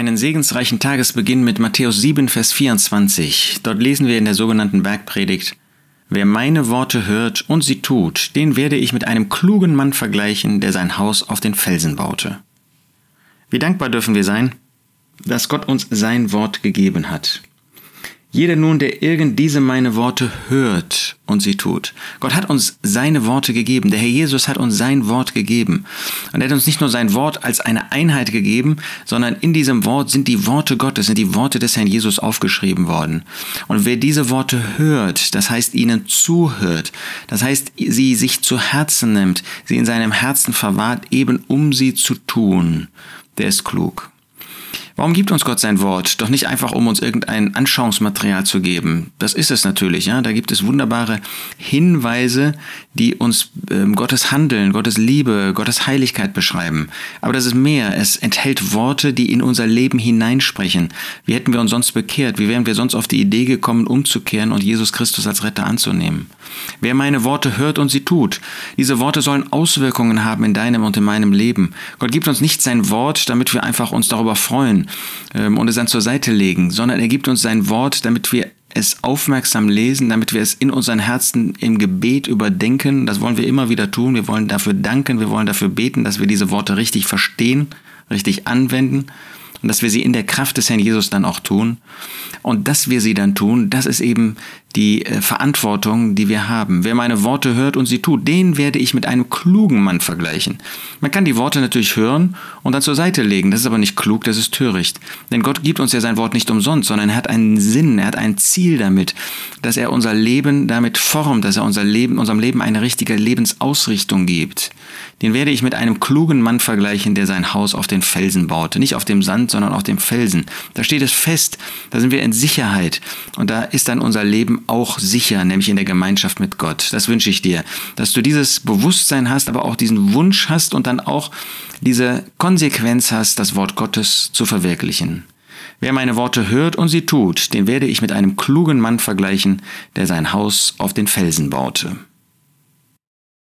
einen segensreichen Tagesbeginn mit Matthäus 7, Vers 24. Dort lesen wir in der sogenannten Bergpredigt, Wer meine Worte hört und sie tut, den werde ich mit einem klugen Mann vergleichen, der sein Haus auf den Felsen baute. Wie dankbar dürfen wir sein, dass Gott uns sein Wort gegeben hat. Jeder nun, der irgend diese meine Worte hört und sie tut. Gott hat uns seine Worte gegeben. Der Herr Jesus hat uns sein Wort gegeben. Und er hat uns nicht nur sein Wort als eine Einheit gegeben, sondern in diesem Wort sind die Worte Gottes, sind die Worte des Herrn Jesus aufgeschrieben worden. Und wer diese Worte hört, das heißt ihnen zuhört, das heißt sie sich zu Herzen nimmt, sie in seinem Herzen verwahrt, eben um sie zu tun, der ist klug. Warum gibt uns Gott sein Wort? Doch nicht einfach, um uns irgendein Anschauungsmaterial zu geben. Das ist es natürlich, ja. Da gibt es wunderbare Hinweise, die uns äh, Gottes Handeln, Gottes Liebe, Gottes Heiligkeit beschreiben. Aber das ist mehr. Es enthält Worte, die in unser Leben hineinsprechen. Wie hätten wir uns sonst bekehrt? Wie wären wir sonst auf die Idee gekommen, umzukehren und Jesus Christus als Retter anzunehmen? Wer meine Worte hört und sie tut, diese Worte sollen Auswirkungen haben in deinem und in meinem Leben. Gott gibt uns nicht sein Wort, damit wir einfach uns darüber freuen ähm, und es dann zur Seite legen, sondern er gibt uns sein Wort, damit wir es aufmerksam lesen, damit wir es in unseren Herzen im Gebet überdenken. Das wollen wir immer wieder tun. Wir wollen dafür danken, wir wollen dafür beten, dass wir diese Worte richtig verstehen, richtig anwenden und dass wir sie in der Kraft des Herrn Jesus dann auch tun. Und dass wir sie dann tun, das ist eben die äh, Verantwortung, die wir haben. Wer meine Worte hört und sie tut, den werde ich mit einem klugen Mann vergleichen. Man kann die Worte natürlich hören und dann zur Seite legen. Das ist aber nicht klug, das ist töricht. Denn Gott gibt uns ja sein Wort nicht umsonst, sondern er hat einen Sinn, er hat ein Ziel damit, dass er unser Leben damit formt, dass er unser Leben, unserem Leben eine richtige Lebensausrichtung gibt. Den werde ich mit einem klugen Mann vergleichen, der sein Haus auf den Felsen baute. Nicht auf dem Sand, sondern auf dem Felsen. Da steht es fest, da sind wir in Sicherheit. Und da ist dann unser Leben auch sicher, nämlich in der Gemeinschaft mit Gott. Das wünsche ich dir, dass du dieses Bewusstsein hast, aber auch diesen Wunsch hast und dann auch diese Konsequenz hast, das Wort Gottes zu verwirklichen. Wer meine Worte hört und sie tut, den werde ich mit einem klugen Mann vergleichen, der sein Haus auf den Felsen baute.